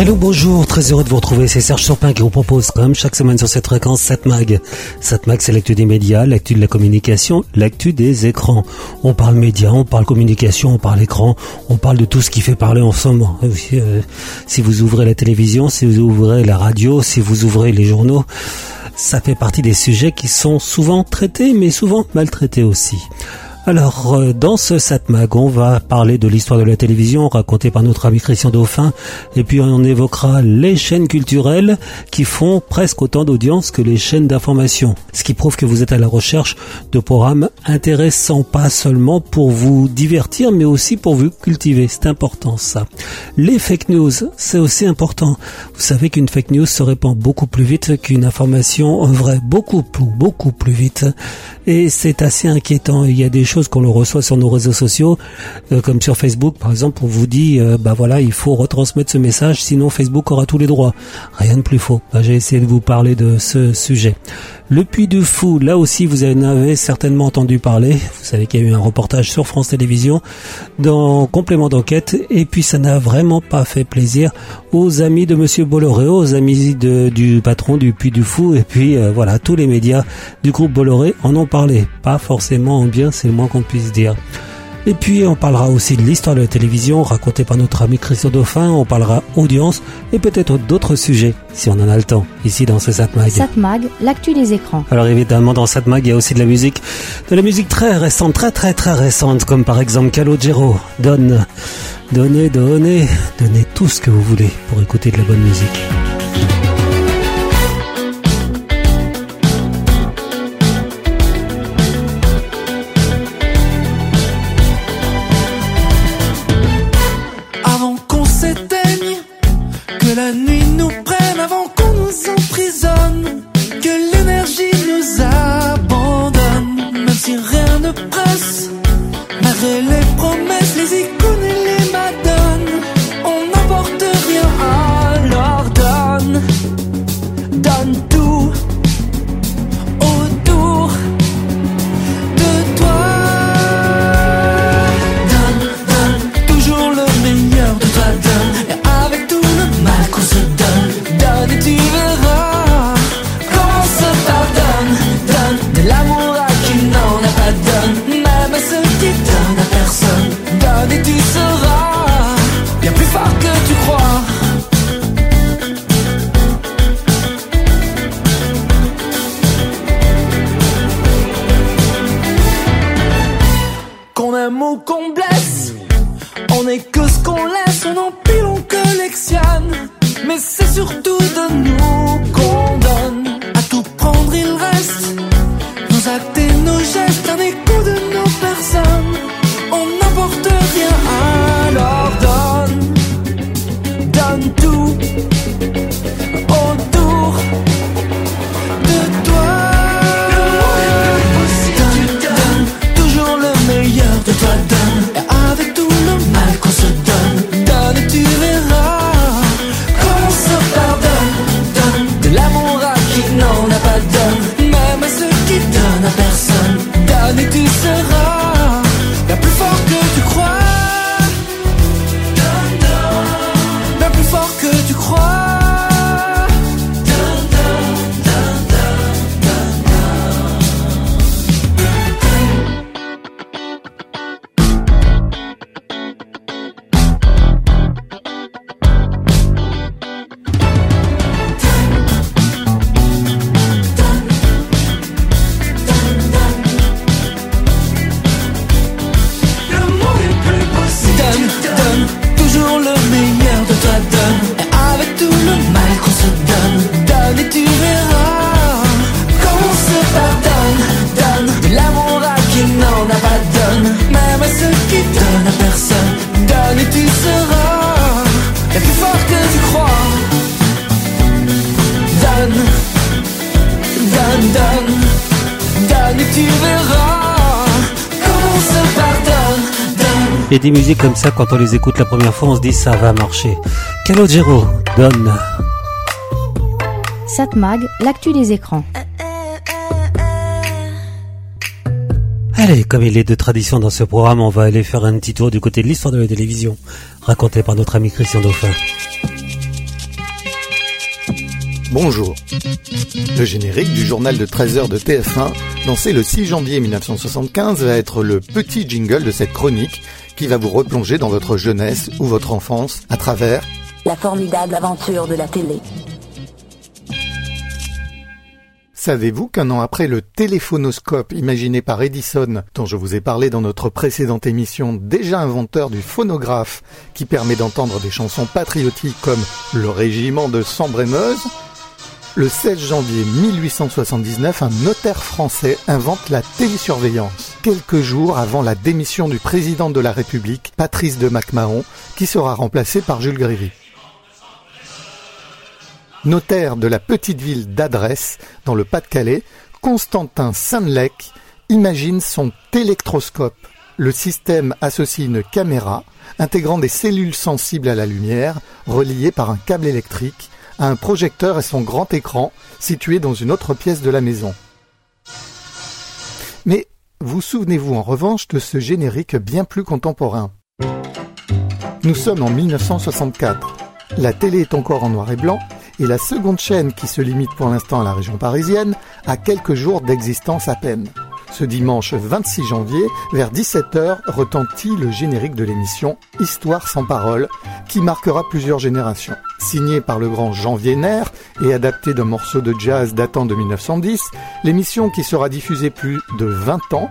Hello, bonjour, très heureux de vous retrouver. C'est Serge Surpin qui vous propose, comme chaque semaine sur cette fréquence, Satmag. Satmag, c'est l'actu des médias, l'actu de la communication, l'actu des écrans. On parle médias, on parle communication, on parle écran, on parle de tout ce qui fait parler en moment. Euh, si vous ouvrez la télévision, si vous ouvrez la radio, si vous ouvrez les journaux, ça fait partie des sujets qui sont souvent traités, mais souvent maltraités aussi. Alors, euh, dans ce Satmag, on va parler de l'histoire de la télévision racontée par notre ami Christian Dauphin, et puis on évoquera les chaînes culturelles qui font presque autant d'audience que les chaînes d'information. Ce qui prouve que vous êtes à la recherche de programmes intéressants, pas seulement pour vous divertir, mais aussi pour vous cultiver. C'est important ça. Les fake news, c'est aussi important. Vous savez qu'une fake news se répand beaucoup plus vite qu'une information vraie, beaucoup plus, beaucoup plus vite. Et c'est assez inquiétant. Il y a des choses qu'on le reçoit sur nos réseaux sociaux, euh, comme sur Facebook par exemple, on vous dit, euh, bah voilà, il faut retransmettre ce message, sinon Facebook aura tous les droits. Rien de plus faux. Bah, j'ai essayé de vous parler de ce sujet. Le Puy du Fou, là aussi vous en avez certainement entendu parler. Vous savez qu'il y a eu un reportage sur France Télévisions dans complément d'enquête et puis ça n'a vraiment pas fait plaisir aux amis de Monsieur Bolloré, aux amis du patron du Puy du Fou et puis euh, voilà, tous les médias du groupe Bolloré en ont parlé. Pas forcément en bien, c'est le moins qu'on puisse dire. Et puis on parlera aussi de l'histoire de la télévision racontée par notre ami Christophe Dauphin, on parlera audience et peut-être d'autres sujets si on en a le temps, ici dans ce Satmag. Satmag, l'actu des écrans. Alors évidemment dans Satmag il y a aussi de la musique, de la musique très récente, très très très récente, comme par exemple Calogero, donne, donnez, donnez, donnez tout ce que vous voulez pour écouter de la bonne musique. Ça, quand on les écoute la première fois, on se dit ça va marcher. Calogero donne. Satmag, l'actu des écrans. Allez, comme il est de tradition dans ce programme, on va aller faire un petit tour du côté de l'histoire de la télévision, racontée par notre ami Christian Dauphin. Bonjour. Le générique du journal de 13h de TF1, lancé le 6 janvier 1975, va être le petit jingle de cette chronique qui va vous replonger dans votre jeunesse ou votre enfance à travers la formidable aventure de la télé. Savez-vous qu'un an après le téléphonoscope imaginé par Edison, dont je vous ai parlé dans notre précédente émission, déjà inventeur du phonographe qui permet d'entendre des chansons patriotiques comme Le Régiment de Sambre-et-Meuse, le 16 janvier 1879, un notaire français invente la télésurveillance, quelques jours avant la démission du président de la République, Patrice de MacMahon, qui sera remplacé par Jules Grévy. Notaire de la petite ville d'Adresse, dans le Pas-de-Calais, Constantin Saint-Lec imagine son téléctroscope. Le système associe une caméra intégrant des cellules sensibles à la lumière, reliées par un câble électrique un projecteur et son grand écran situé dans une autre pièce de la maison. Mais vous souvenez-vous en revanche de ce générique bien plus contemporain? Nous sommes en 1964. La télé est encore en noir et blanc et la seconde chaîne qui se limite pour l'instant à la région parisienne a quelques jours d'existence à peine. Ce dimanche 26 janvier, vers 17h, retentit le générique de l'émission Histoire sans parole, qui marquera plusieurs générations. Signé par le grand Jean Vienner et adapté d'un morceau de jazz datant de 1910, l'émission qui sera diffusée plus de 20 ans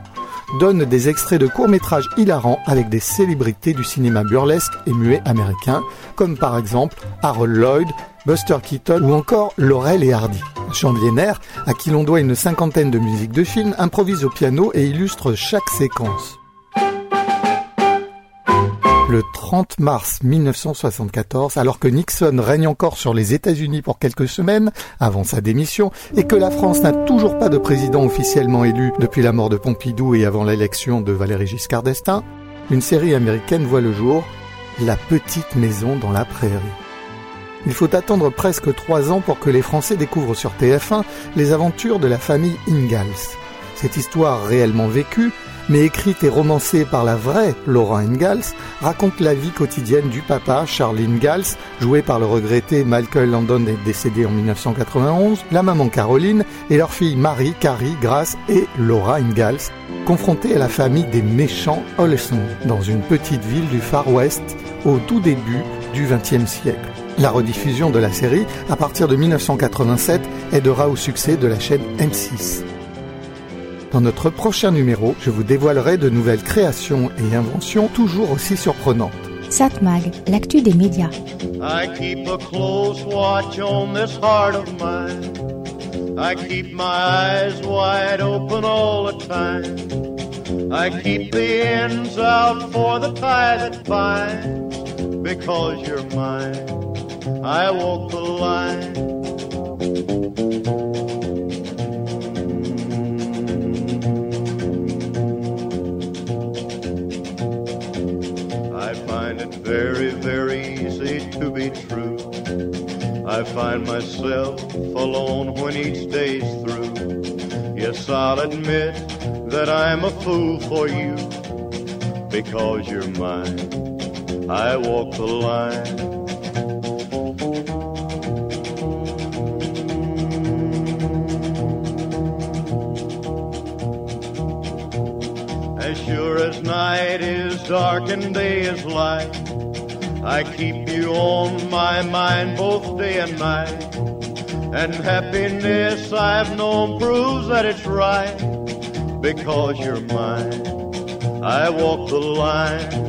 donne des extraits de courts-métrages hilarants avec des célébrités du cinéma burlesque et muet américain, comme par exemple Harold Lloyd, Buster Keaton ou encore Laurel et Hardy. Jean Vienner, à qui l'on doit une cinquantaine de musiques de films, improvise au piano et illustre chaque séquence. Le 30 mars 1974, alors que Nixon règne encore sur les États-Unis pour quelques semaines avant sa démission et que la France n'a toujours pas de président officiellement élu depuis la mort de Pompidou et avant l'élection de Valéry Giscard d'Estaing, une série américaine voit le jour, La petite maison dans la prairie. Il faut attendre presque trois ans pour que les Français découvrent sur TF1 les aventures de la famille Ingalls. Cette histoire réellement vécue mais écrite et romancée par la vraie Laura Ingalls, raconte la vie quotidienne du papa Charles Ingalls, joué par le regretté Michael Landon décédé en 1991, la maman Caroline et leur fille Marie, Carrie, Grace et Laura Ingalls, confrontées à la famille des méchants Olson dans une petite ville du Far West au tout début du XXe siècle. La rediffusion de la série, à partir de 1987, aidera au succès de la chaîne M6. Dans notre prochain numéro, je vous dévoilerai de nouvelles créations et inventions toujours aussi surprenantes. Satmag, l'actu des médias. I keep a close watch on this heart of mine. I keep my eyes wide open all the time. I keep the ends out for the tie that binds. Because you're mine, I walk the line. I find it very, very easy to be true. I find myself alone when each day's through. Yes, I'll admit that I'm a fool for you because you're mine. I walk the line. Night is dark and day is light, I keep you on my mind both day and night. And happiness I've known proves that it's right. Because you're mine, I walk the line.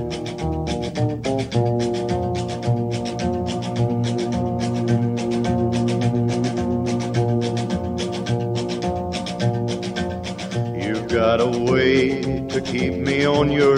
You've got a way to keep me on your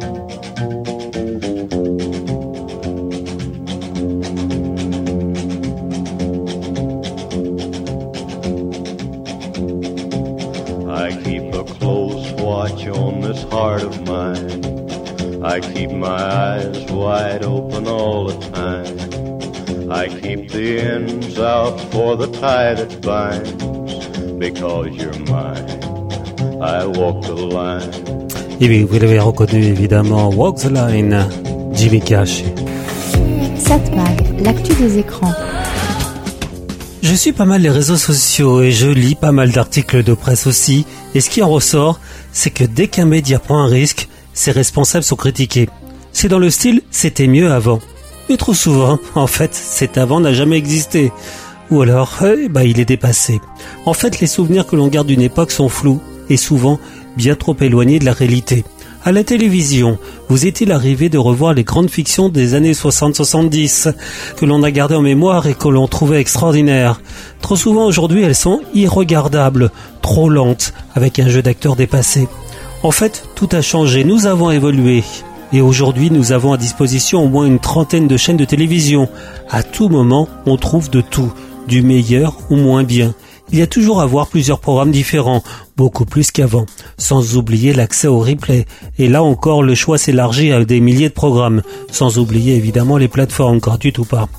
For the tie that binds. Because you're mine, I walk the line. Et oui, vous l'avez reconnu évidemment, Walk the Line, Jimmy Cash. Satmag, l'actu des écrans. Je suis pas mal les réseaux sociaux et je lis pas mal d'articles de presse aussi. Et ce qui en ressort, c'est que dès qu'un média prend un risque, ses responsables sont critiqués. C'est dans le style c'était mieux avant. Mais trop souvent, en fait, cet avant n'a jamais existé. Ou alors, eh ben, il est dépassé. En fait, les souvenirs que l'on garde d'une époque sont flous et souvent bien trop éloignés de la réalité. À la télévision, vous est-il arrivé de revoir les grandes fictions des années 60-70 que l'on a gardées en mémoire et que l'on trouvait extraordinaires? Trop souvent aujourd'hui, elles sont irregardables, trop lentes, avec un jeu d'acteurs dépassé. En fait, tout a changé, nous avons évolué. Et aujourd'hui, nous avons à disposition au moins une trentaine de chaînes de télévision. À tout moment, on trouve de tout, du meilleur ou moins bien il y a toujours à voir plusieurs programmes différents, beaucoup plus qu'avant, sans oublier l'accès au replay. Et là encore, le choix s'élargit à des milliers de programmes, sans oublier évidemment les plateformes, gratuites ou pas.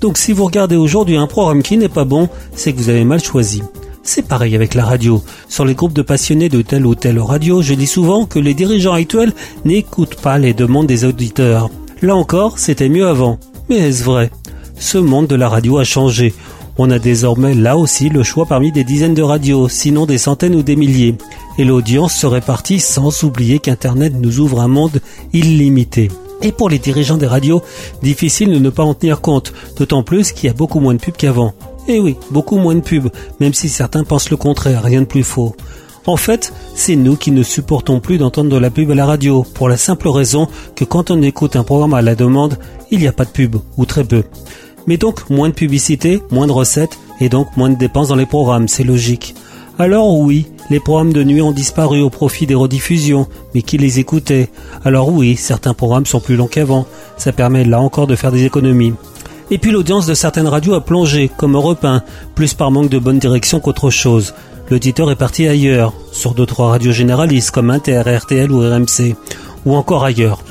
Donc si vous regardez aujourd'hui un programme qui n'est pas bon, c'est que vous avez mal choisi. C'est pareil avec la radio. Sur les groupes de passionnés de telle ou telle radio, je dis souvent que les dirigeants actuels n'écoutent pas les demandes des auditeurs. Là encore, c'était mieux avant. Mais est-ce vrai? Ce monde de la radio a changé. On a désormais là aussi le choix parmi des dizaines de radios, sinon des centaines ou des milliers. Et l'audience se répartit sans oublier qu'Internet nous ouvre un monde illimité. Et pour les dirigeants des radios, difficile de ne pas en tenir compte, d'autant plus qu'il y a beaucoup moins de pubs qu'avant. Eh oui, beaucoup moins de pubs, même si certains pensent le contraire, rien de plus faux. En fait, c'est nous qui ne supportons plus d'entendre de la pub à la radio, pour la simple raison que quand on écoute un programme à la demande, il n'y a pas de pub, ou très peu. Mais donc moins de publicité, moins de recettes et donc moins de dépenses dans les programmes, c'est logique. Alors oui, les programmes de nuit ont disparu au profit des rediffusions, mais qui les écoutait Alors oui, certains programmes sont plus longs qu'avant, ça permet là encore de faire des économies. Et puis l'audience de certaines radios a plongé, comme Europe 1, plus par manque de bonne direction qu'autre chose. L'auditeur est parti ailleurs, sur d'autres radios généralistes comme Inter, RTL ou RMC, ou encore ailleurs.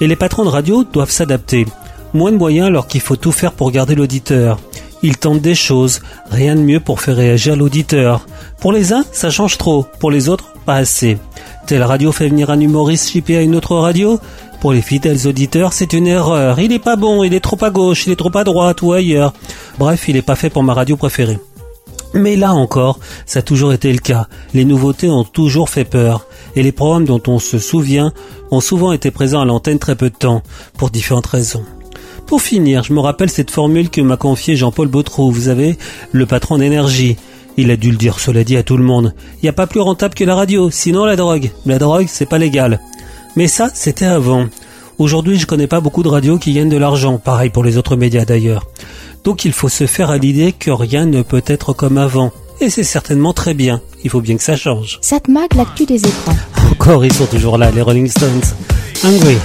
Et les patrons de radio doivent s'adapter. Moins de moyens alors qu'il faut tout faire pour garder l'auditeur. Ils tentent des choses, rien de mieux pour faire réagir l'auditeur. Pour les uns, ça change trop, pour les autres, pas assez. Telle radio fait venir un humoriste chippé à une autre radio Pour les fidèles auditeurs, c'est une erreur. Il est pas bon, il est trop à gauche, il est trop à droite ou ailleurs. Bref, il est pas fait pour ma radio préférée. Mais là encore, ça a toujours été le cas. Les nouveautés ont toujours fait peur. Et les programmes dont on se souvient ont souvent été présents à l'antenne très peu de temps, pour différentes raisons. Pour finir, je me rappelle cette formule que m'a confiée Jean-Paul Bautreau, vous savez, le patron d'énergie. Il a dû le dire, cela dit, à tout le monde. Il n'y a pas plus rentable que la radio, sinon la drogue. La drogue, c'est pas légal. Mais ça, c'était avant. Aujourd'hui, je connais pas beaucoup de radios qui gagnent de l'argent, pareil pour les autres médias d'ailleurs. Donc il faut se faire à l'idée que rien ne peut être comme avant. Et c'est certainement très bien. Il faut bien que ça change. Satmag, l'actu des écrans. Encore, ils sont toujours là, les Rolling Stones. Hungry.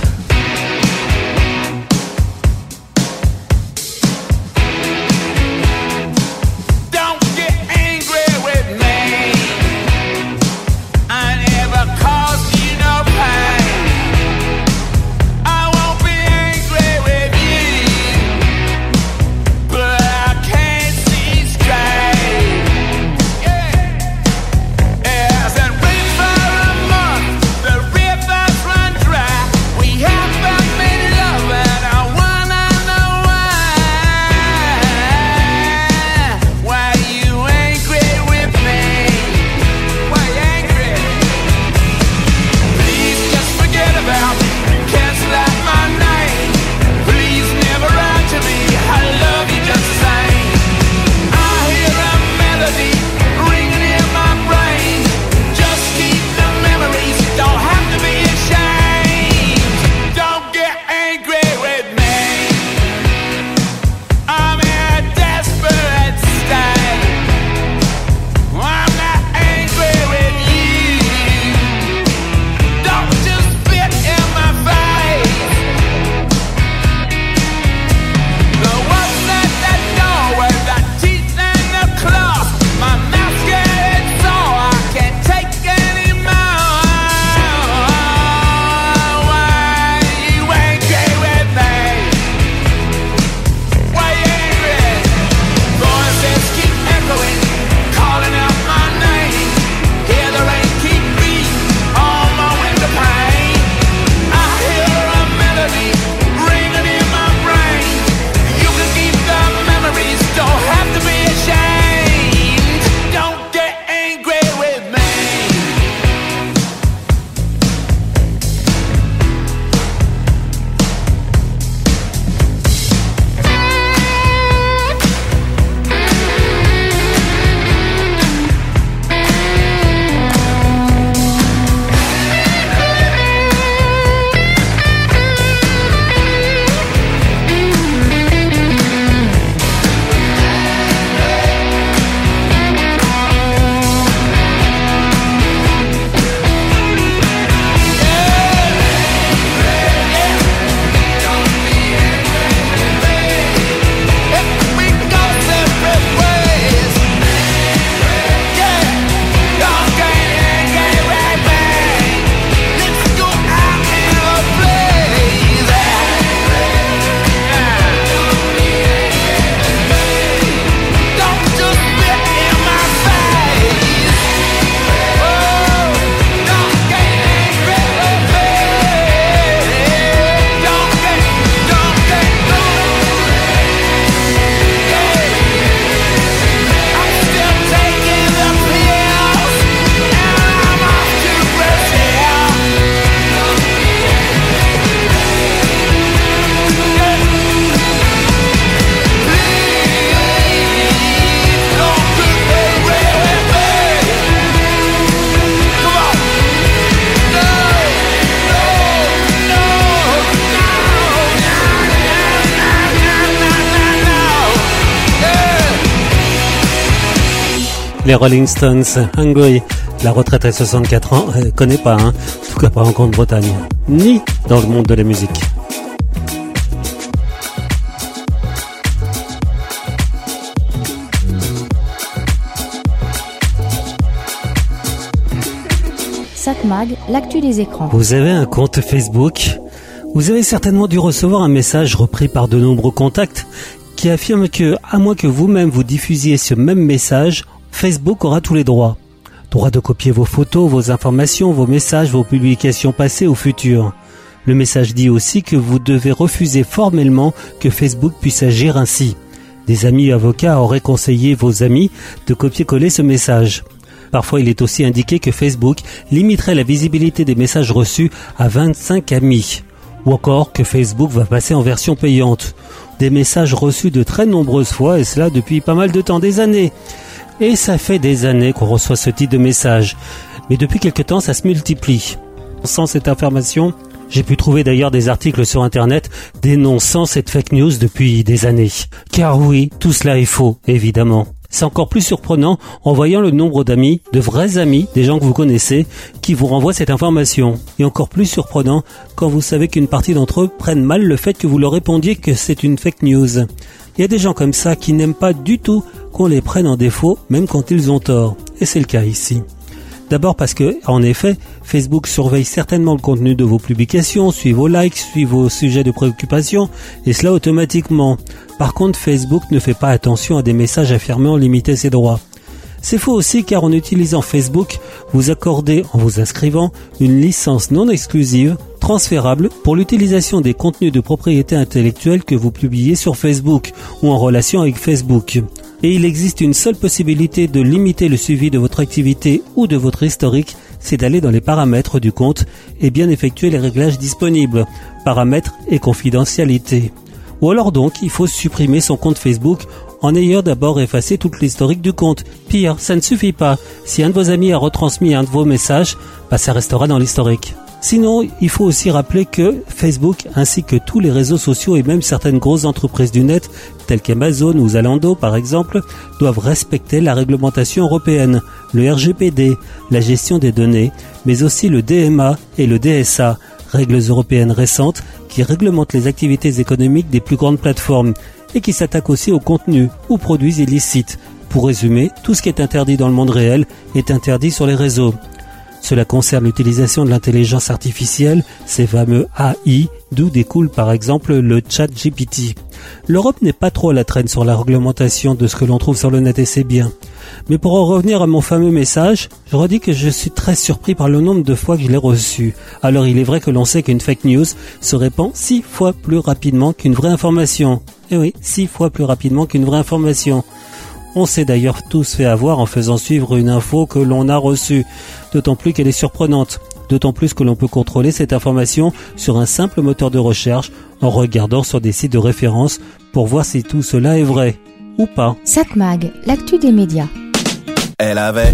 Les Rolling Stones, Hungry. La retraite à 64 ans, euh, connaît pas, hein. En tout cas pas en Grande-Bretagne. Ni dans le monde de la musique. Satmag, l'actu des écrans. Vous avez un compte Facebook? Vous avez certainement dû recevoir un message repris par de nombreux contacts qui affirme que, à moins que vous-même vous diffusiez ce même message, Facebook aura tous les droits. Droit de copier vos photos, vos informations, vos messages, vos publications passées ou futures. Le message dit aussi que vous devez refuser formellement que Facebook puisse agir ainsi. Des amis avocats auraient conseillé vos amis de copier-coller ce message. Parfois, il est aussi indiqué que Facebook limiterait la visibilité des messages reçus à 25 amis. Ou encore que Facebook va passer en version payante. Des messages reçus de très nombreuses fois, et cela depuis pas mal de temps, des années. Et ça fait des années qu'on reçoit ce type de message. Mais depuis quelque temps, ça se multiplie. Sans cette information, j'ai pu trouver d'ailleurs des articles sur Internet dénonçant cette fake news depuis des années. Car oui, tout cela est faux, évidemment. C'est encore plus surprenant en voyant le nombre d'amis, de vrais amis, des gens que vous connaissez, qui vous renvoient cette information. Et encore plus surprenant quand vous savez qu'une partie d'entre eux prennent mal le fait que vous leur répondiez que c'est une fake news. Il y a des gens comme ça qui n'aiment pas du tout qu'on les prenne en défaut, même quand ils ont tort. Et c'est le cas ici. D'abord parce que, en effet, Facebook surveille certainement le contenu de vos publications, suit vos likes, suit vos sujets de préoccupation, et cela automatiquement. Par contre, Facebook ne fait pas attention à des messages affirmant limiter ses droits. C'est faux aussi car en utilisant Facebook, vous accordez, en vous inscrivant, une licence non exclusive, transférable, pour l'utilisation des contenus de propriété intellectuelle que vous publiez sur Facebook ou en relation avec Facebook et il existe une seule possibilité de limiter le suivi de votre activité ou de votre historique, c'est d'aller dans les paramètres du compte et bien effectuer les réglages disponibles, paramètres et confidentialité. Ou alors donc, il faut supprimer son compte Facebook en ayant d'abord effacé toute l'historique du compte. Pire, ça ne suffit pas. Si un de vos amis a retransmis un de vos messages, bah ça restera dans l'historique. Sinon, il faut aussi rappeler que Facebook, ainsi que tous les réseaux sociaux et même certaines grosses entreprises du net, telles qu'Amazon ou Zalando par exemple, doivent respecter la réglementation européenne, le RGPD, la gestion des données, mais aussi le DMA et le DSA, règles européennes récentes qui réglementent les activités économiques des plus grandes plateformes et qui s'attaquent aussi aux contenus ou produits illicites. Pour résumer, tout ce qui est interdit dans le monde réel est interdit sur les réseaux. Cela concerne l'utilisation de l'intelligence artificielle, ces fameux AI, d'où découle par exemple le chat GPT. L'Europe n'est pas trop à la traîne sur la réglementation de ce que l'on trouve sur le net et c'est bien. Mais pour en revenir à mon fameux message, je redis que je suis très surpris par le nombre de fois que je l'ai reçu. Alors il est vrai que l'on sait qu'une fake news se répand six fois plus rapidement qu'une vraie information. Eh oui, six fois plus rapidement qu'une vraie information. On s'est d'ailleurs tous fait avoir en faisant suivre une info que l'on a reçue, d'autant plus qu'elle est surprenante, d'autant plus que l'on peut contrôler cette information sur un simple moteur de recherche en regardant sur des sites de référence pour voir si tout cela est vrai ou pas. Satmag, l'actu des médias. Elle avait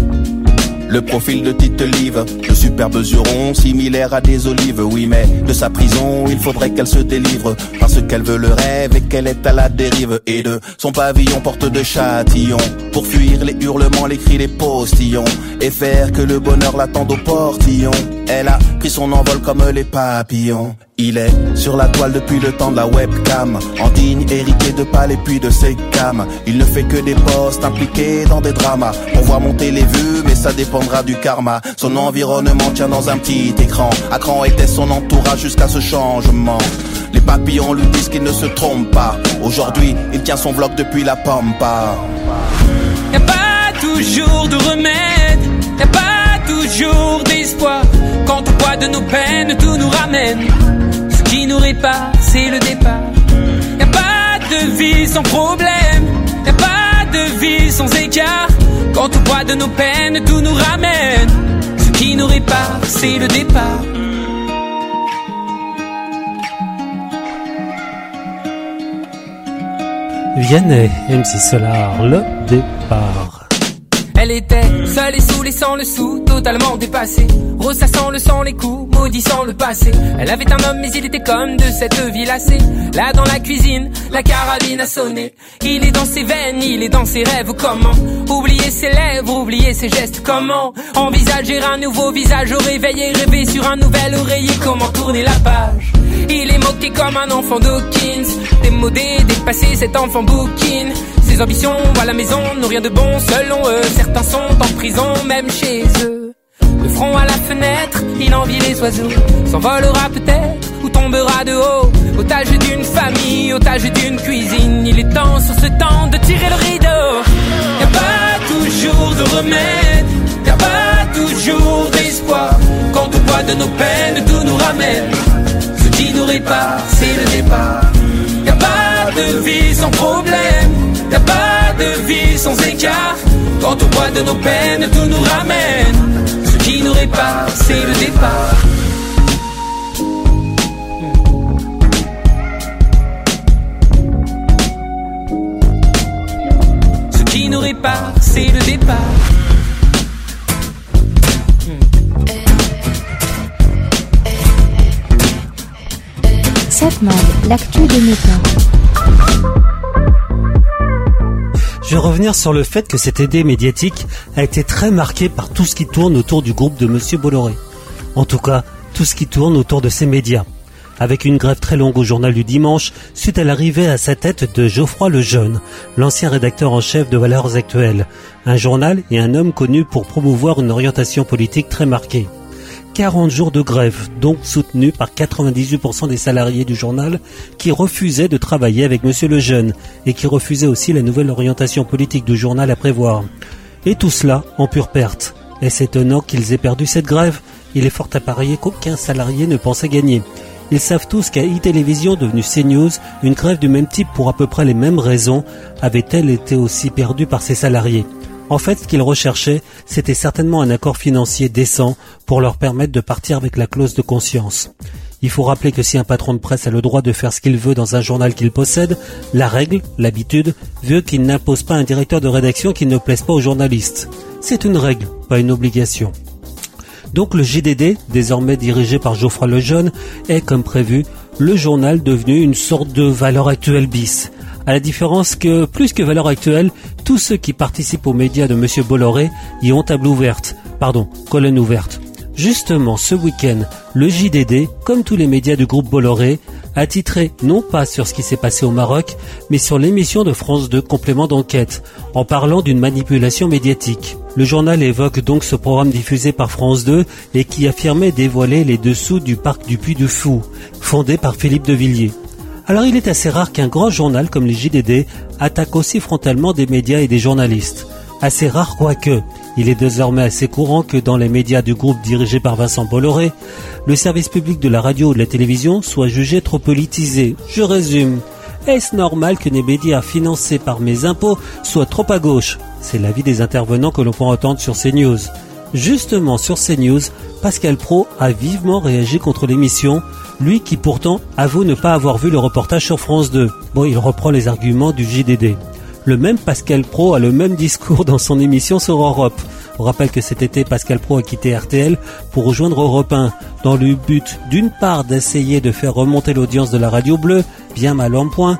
le profil de Tite Live, de superbes jurons similaires à des olives, oui mais de sa prison il faudrait qu'elle se délivre, parce qu'elle veut le rêve et qu'elle est à la dérive, et de son pavillon porte de châtillon, pour fuir les hurlements, les cris, les postillons, et faire que le bonheur l'attende au portillon. Elle a pris son envol comme les papillons. Il est sur la toile depuis le temps de la webcam, en digne hérité de palais puis de ses cams. Il ne fait que des postes impliqués dans des dramas. On voit monter les vues, mais ça dépendra du karma. Son environnement tient dans un petit écran. À était son entourage jusqu'à ce changement. Les papillons lui disent qu'il ne se trompe pas. Aujourd'hui, il tient son vlog depuis la pampa. Y a pas toujours de remède, y a pas toujours d'espoir. Quand au poids de nos peines, tout nous ramène. Qui nous répare, c'est le départ. Y a pas de vie sans problème, y a pas de vie sans écart. Quand au poids de nos peines, tout nous ramène. Ce qui nous répare, c'est le départ. Vianney, MC Solar, le départ. Elle était seule et sous sans le sou, totalement dépassée. Ressassant le sang, les coups, maudissant le passé. Elle avait un homme, mais il était comme de cette vie lassée. Là dans la cuisine, la carabine a sonné. Il est dans ses veines, il est dans ses rêves. Comment oublier ses lèvres, oublier ses gestes Comment envisager un nouveau visage au réveil et rêver sur un nouvel oreiller Comment tourner la page il est moqué comme un enfant d'Hawkins. Démodé, dépassé, cet enfant bouquine. Ses ambitions à la maison n'ont rien de bon. Selon eux Certains sont en prison, même chez eux. Le front à la fenêtre, il envie les oiseaux. S'envolera peut-être ou tombera de haut. Otage d'une famille, otage d'une cuisine. Il est temps sur ce temps de tirer le rideau. Y'a pas toujours de remède. Y'a pas toujours d'espoir. Quand au bois de nos peines tout nous ramène qui nous répare, c'est le départ. Y a pas de vie sans problème, y a pas de vie sans écart. Quand on boit de nos peines, tout nous ramène. Ce qui nous répare, c'est le départ. Ce qui nous répare, c'est le départ. L'actu médias. Je vais revenir sur le fait que cette idée médiatique a été très marquée par tout ce qui tourne autour du groupe de Monsieur Bolloré. En tout cas, tout ce qui tourne autour de ces médias. Avec une grève très longue au journal du dimanche, suite à l'arrivée à sa tête de Geoffroy Lejeune, l'ancien rédacteur en chef de Valeurs Actuelles, un journal et un homme connu pour promouvoir une orientation politique très marquée. 40 jours de grève, donc soutenus par 98% des salariés du journal qui refusaient de travailler avec Monsieur Lejeune et qui refusaient aussi la nouvelle orientation politique du journal à prévoir. Et tout cela en pure perte. Est-ce étonnant qu'ils aient perdu cette grève Il est fort à parier qu'aucun salarié ne pensait gagner. Ils savent tous qu'à e-télévision devenue CNews, une grève du même type pour à peu près les mêmes raisons avait-elle été aussi perdue par ses salariés. En fait, ce qu'ils recherchaient, c'était certainement un accord financier décent pour leur permettre de partir avec la clause de conscience. Il faut rappeler que si un patron de presse a le droit de faire ce qu'il veut dans un journal qu'il possède, la règle, l'habitude, veut qu'il n'impose pas un directeur de rédaction qui ne plaise pas aux journalistes. C'est une règle, pas une obligation. Donc le JDD, désormais dirigé par Geoffroy Lejeune, est, comme prévu, le journal devenu une sorte de valeur actuelle bis à la différence que, plus que valeur actuelle, tous ceux qui participent aux médias de Monsieur Bolloré y ont table ouverte, pardon, colonne ouverte. Justement, ce week-end, le JDD, comme tous les médias du groupe Bolloré, a titré non pas sur ce qui s'est passé au Maroc, mais sur l'émission de France 2 complément d'enquête, en parlant d'une manipulation médiatique. Le journal évoque donc ce programme diffusé par France 2 et qui affirmait dévoiler les dessous du parc du Puy du Fou, fondé par Philippe de Villiers. Alors il est assez rare qu'un grand journal comme les JDD attaque aussi frontalement des médias et des journalistes. Assez rare quoique, il est désormais assez courant que dans les médias du groupe dirigé par Vincent Bolloré, le service public de la radio ou de la télévision soit jugé trop politisé. Je résume. Est-ce normal que les médias financés par mes impôts soient trop à gauche? C'est l'avis des intervenants que l'on peut entendre sur CNews. Justement sur CNews, Pascal Pro a vivement réagi contre l'émission lui qui pourtant avoue ne pas avoir vu le reportage sur France 2. Bon, il reprend les arguments du JDD. Le même Pascal Pro a le même discours dans son émission sur Europe. On rappelle que cet été, Pascal Pro a quitté RTL pour rejoindre Europe 1, dans le but d'une part d'essayer de faire remonter l'audience de la radio bleue, bien mal en point,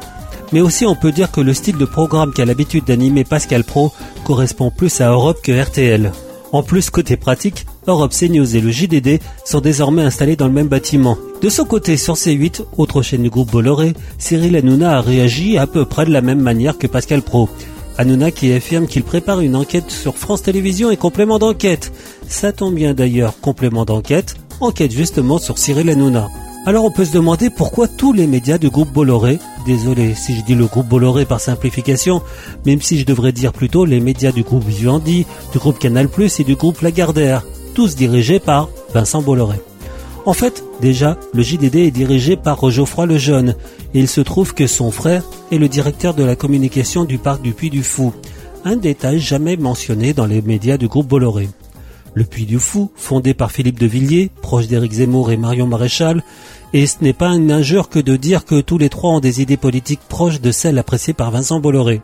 mais aussi on peut dire que le style de programme qu'a l'habitude d'animer Pascal Pro correspond plus à Europe que RTL. En plus, côté pratique, Europe CNews et le JDD sont désormais installés dans le même bâtiment. De son côté, sur C8, autre chaîne du groupe Bolloré, Cyril Hanouna a réagi à peu près de la même manière que Pascal Pro. Hanouna qui affirme qu'il prépare une enquête sur France Télévisions et complément d'enquête. Ça tombe bien d'ailleurs, complément d'enquête, enquête justement sur Cyril Hanouna. Alors on peut se demander pourquoi tous les médias du groupe Bolloré, désolé si je dis le groupe Bolloré par simplification, même si je devrais dire plutôt les médias du groupe Vivendi, du groupe Canal+, et du groupe Lagardère, tous dirigés par Vincent Bolloré. En fait, déjà, le JDD est dirigé par Geoffroy Lejeune, et il se trouve que son frère est le directeur de la communication du parc du Puy du Fou, un détail jamais mentionné dans les médias du groupe Bolloré. Le Puy du Fou, fondé par Philippe de Villiers, proche d'Éric Zemmour et Marion Maréchal, et ce n'est pas une injure que de dire que tous les trois ont des idées politiques proches de celles appréciées par Vincent Bolloré.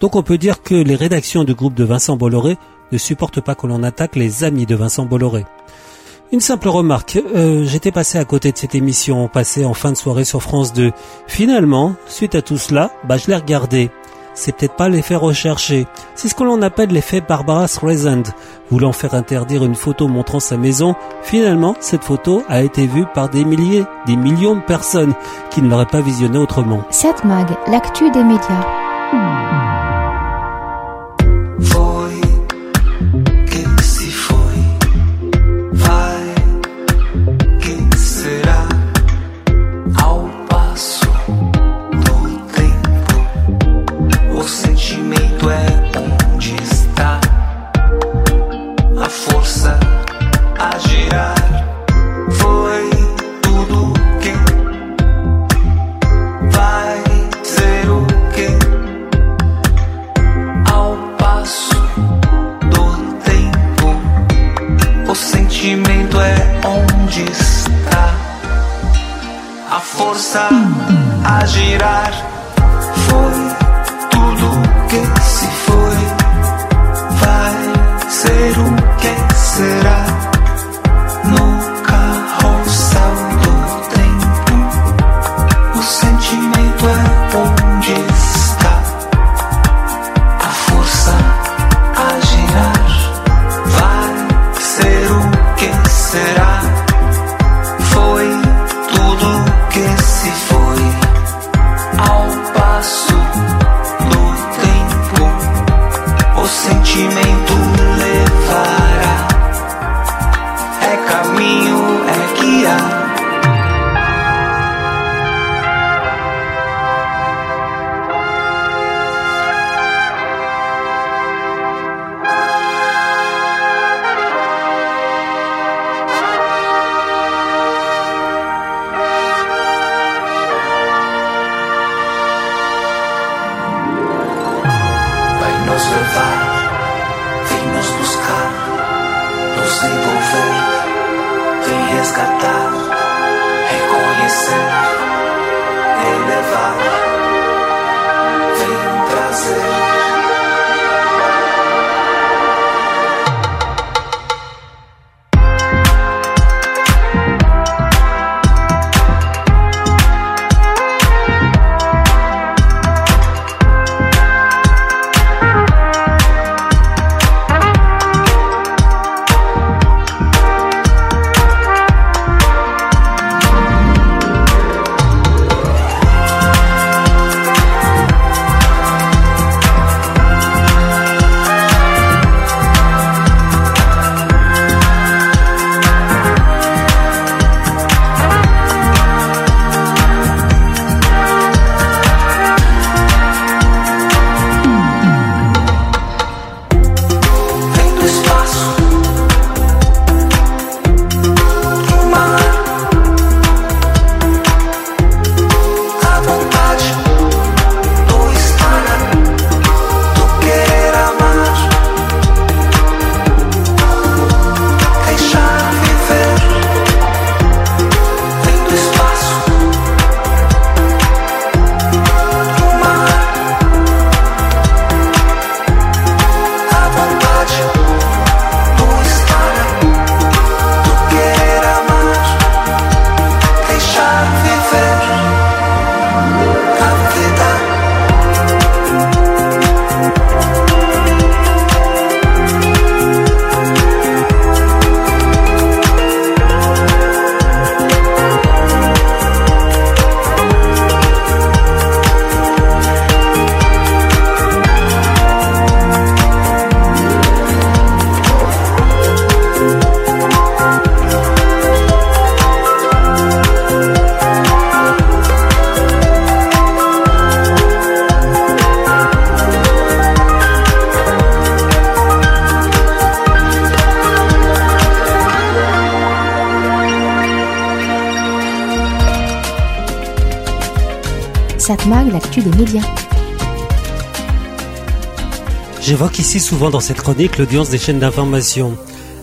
Donc on peut dire que les rédactions du groupe de Vincent Bolloré ne supporte pas que l'on attaque les amis de Vincent Bolloré. Une simple remarque, euh, j'étais passé à côté de cette émission passée en fin de soirée sur France 2. Finalement, suite à tout cela, bah je l'ai regardé. C'est peut-être pas l'effet recherché. C'est ce que l'on appelle l'effet Barbara Streisand. Voulant faire interdire une photo montrant sa maison, finalement, cette photo a été vue par des milliers, des millions de personnes qui ne l'auraient pas visionnée autrement. 7 Mag, l'actu des médias. L'actu Ici souvent dans cette chronique l'audience des chaînes d'information.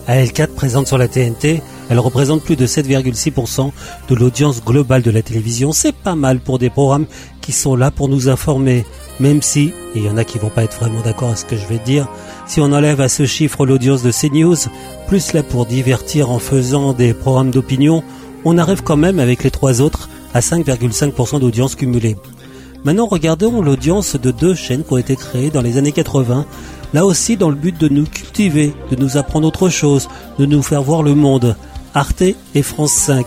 AL4 présente sur la TNT, elle représente plus de 7,6% de l'audience globale de la télévision. C'est pas mal pour des programmes qui sont là pour nous informer. Même si, et il y en a qui vont pas être vraiment d'accord avec ce que je vais dire, si on enlève à ce chiffre l'audience de CNews, plus là pour divertir en faisant des programmes d'opinion, on arrive quand même avec les trois autres à 5,5% d'audience cumulée. Maintenant, regardons l'audience de deux chaînes qui ont été créées dans les années 80, là aussi dans le but de nous cultiver, de nous apprendre autre chose, de nous faire voir le monde. Arte et France 5.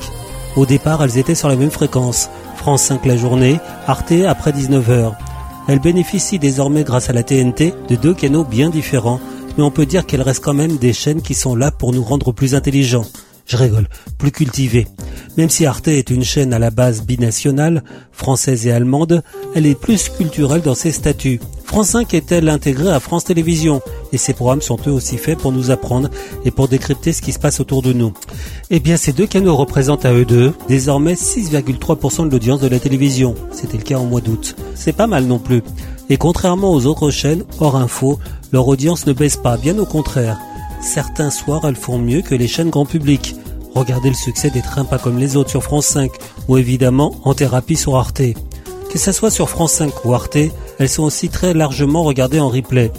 Au départ, elles étaient sur la même fréquence. France 5 la journée, Arte après 19h. Elles bénéficient désormais grâce à la TNT de deux canaux bien différents, mais on peut dire qu'elles restent quand même des chaînes qui sont là pour nous rendre plus intelligents. Je rigole, plus cultivés. Même si Arte est une chaîne à la base binationale, française et allemande, elle est plus culturelle dans ses statuts. France 5 est-elle intégrée à France Télévisions? Et ses programmes sont eux aussi faits pour nous apprendre et pour décrypter ce qui se passe autour de nous. Eh bien, ces deux canaux représentent à eux deux désormais 6,3% de l'audience de la télévision. C'était le cas en mois d'août. C'est pas mal non plus. Et contrairement aux autres chaînes, hors info, leur audience ne baisse pas, bien au contraire. Certains soirs, elles font mieux que les chaînes grand public. Regardez le succès des trains pas comme les autres sur France 5 ou évidemment en thérapie sur Arte. Que ce soit sur France 5 ou Arte, elles sont aussi très largement regardées en replay.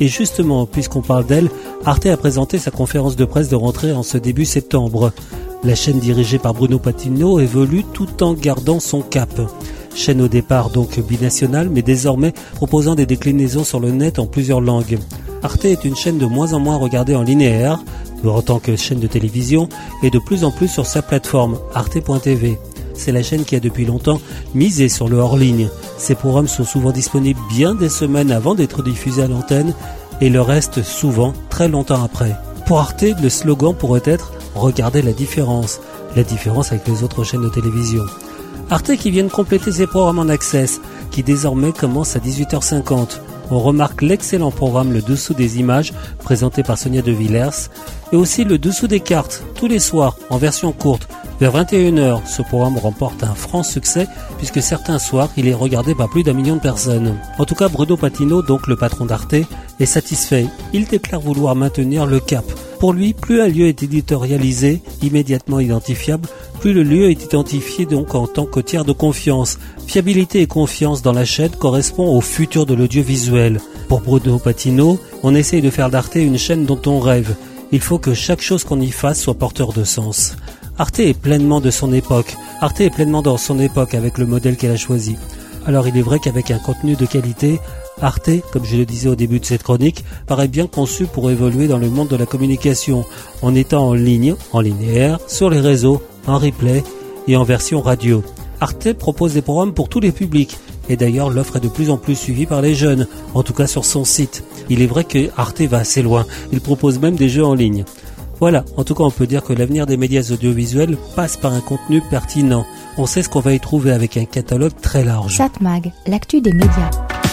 Et justement, puisqu'on parle d'elle, Arte a présenté sa conférence de presse de rentrée en ce début septembre. La chaîne dirigée par Bruno Patino évolue tout en gardant son cap. Chaîne au départ donc binationale, mais désormais proposant des déclinaisons sur le net en plusieurs langues. Arte est une chaîne de moins en moins regardée en linéaire, en tant que chaîne de télévision, et de plus en plus sur sa plateforme, arte.tv. C'est la chaîne qui a depuis longtemps misé sur le hors-ligne. Ces programmes sont souvent disponibles bien des semaines avant d'être diffusés à l'antenne et le restent souvent très longtemps après. Pour Arte, le slogan pourrait être Regardez la différence. La différence avec les autres chaînes de télévision. Arte qui vient de compléter ses programmes en access, qui désormais commence à 18h50. On remarque l'excellent programme Le Dessous des images, présenté par Sonia De Villers, et aussi Le Dessous des cartes, tous les soirs, en version courte, vers 21h, ce programme remporte un franc succès puisque certains soirs, il est regardé par plus d'un million de personnes. En tout cas, Bruno Patino, donc le patron d'Arte, est satisfait. Il déclare vouloir maintenir le cap. Pour lui, plus un lieu est éditorialisé, immédiatement identifiable, plus le lieu est identifié donc en tant que tiers de confiance. Fiabilité et confiance dans la chaîne correspond au futur de l'audiovisuel. Pour Bruno Patino, on essaye de faire d'Arte une chaîne dont on rêve. Il faut que chaque chose qu'on y fasse soit porteur de sens. Arte est pleinement de son époque. Arte est pleinement dans son époque avec le modèle qu'elle a choisi. Alors il est vrai qu'avec un contenu de qualité, Arte, comme je le disais au début de cette chronique, paraît bien conçu pour évoluer dans le monde de la communication, en étant en ligne, en linéaire, sur les réseaux, en replay et en version radio. Arte propose des programmes pour tous les publics, et d'ailleurs l'offre est de plus en plus suivie par les jeunes, en tout cas sur son site. Il est vrai que Arte va assez loin, il propose même des jeux en ligne. Voilà, en tout cas on peut dire que l'avenir des médias audiovisuels passe par un contenu pertinent. On sait ce qu'on va y trouver avec un catalogue très large. Satmag, l'actu des médias.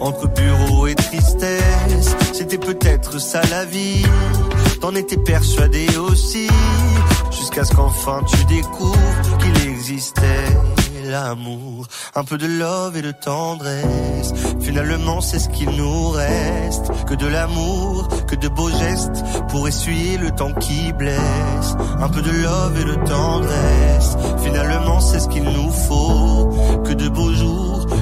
entre bureau et tristesse. C'était peut-être ça la vie. T'en étais persuadé aussi jusqu'à ce qu'enfin tu découvres qu'il existait l'amour, un peu de love et de tendresse. Finalement, c'est ce qu'il nous reste, que de l'amour, que de beaux gestes pour essuyer le temps qui blesse. Un peu de love et de tendresse. Finalement, c'est ce qu'il nous faut, que de beaux jours,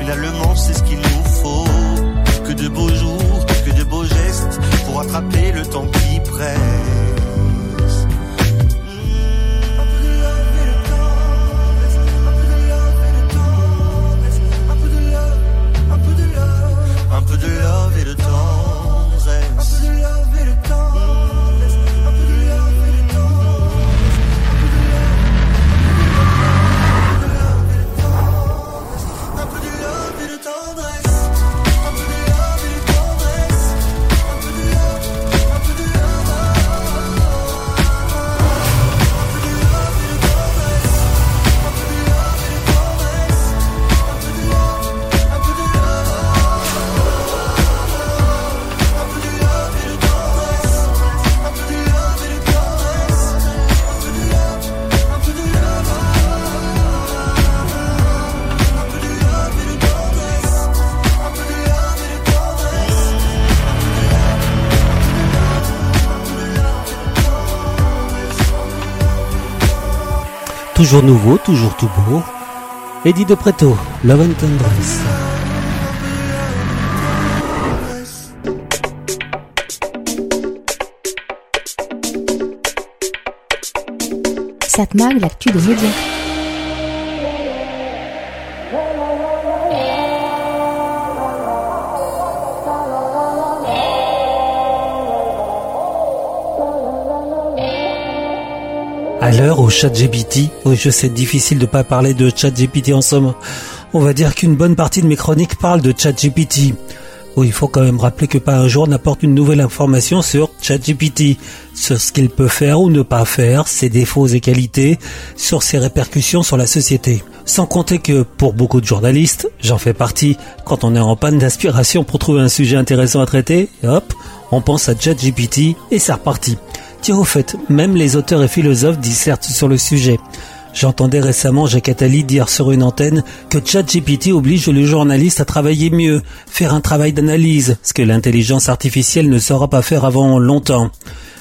finalement c'est ce qu'il nous faut. Que de beaux jours, que de beaux gestes pour attraper le temps qui presse. Toujours nouveau, toujours tout beau. Eddie de Preto, Love and Tendresse. Satmag, l'actu des médias. À l'heure où ChatGPT, oui je sais difficile de pas parler de ChatGPT en somme, on va dire qu'une bonne partie de mes chroniques parlent de ChatGPT. Oui, il faut quand même rappeler que pas un jour n'apporte une nouvelle information sur ChatGPT, sur ce qu'il peut faire ou ne pas faire, ses défauts et qualités, sur ses répercussions sur la société. Sans compter que, pour beaucoup de journalistes, j'en fais partie, quand on est en panne d'inspiration pour trouver un sujet intéressant à traiter, hop, on pense à ChatGPT et c'est reparti. Tiens, au fait, même les auteurs et philosophes dissertent sur le sujet. J'entendais récemment Jacques Attali dire sur une antenne que ChatGPT oblige le journaliste à travailler mieux, faire un travail d'analyse, ce que l'intelligence artificielle ne saura pas faire avant longtemps.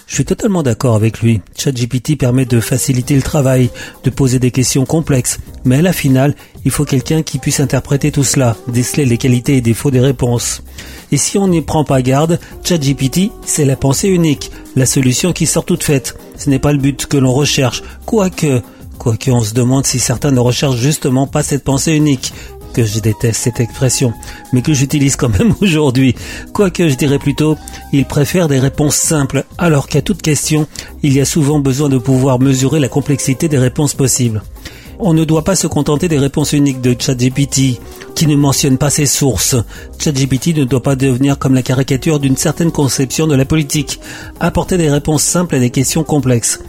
Je suis totalement d'accord avec lui. ChatGPT permet de faciliter le travail, de poser des questions complexes, mais à la finale, il faut quelqu'un qui puisse interpréter tout cela, déceler les qualités et défauts des réponses. Et si on n'y prend pas garde, ChatGPT, c'est la pensée unique, la solution qui sort toute faite. Ce n'est pas le but que l'on recherche, quoique, quoique on se demande si certains ne recherchent justement pas cette pensée unique, que je déteste cette expression, mais que j'utilise quand même aujourd'hui. Quoique je dirais plutôt, ils préfèrent des réponses simples, alors qu'à toute question, il y a souvent besoin de pouvoir mesurer la complexité des réponses possibles. On ne doit pas se contenter des réponses uniques de ChatGPT, qui ne mentionnent pas ses sources. ChatGPT ne doit pas devenir comme la caricature d'une certaine conception de la politique, apporter des réponses simples à des questions complexes.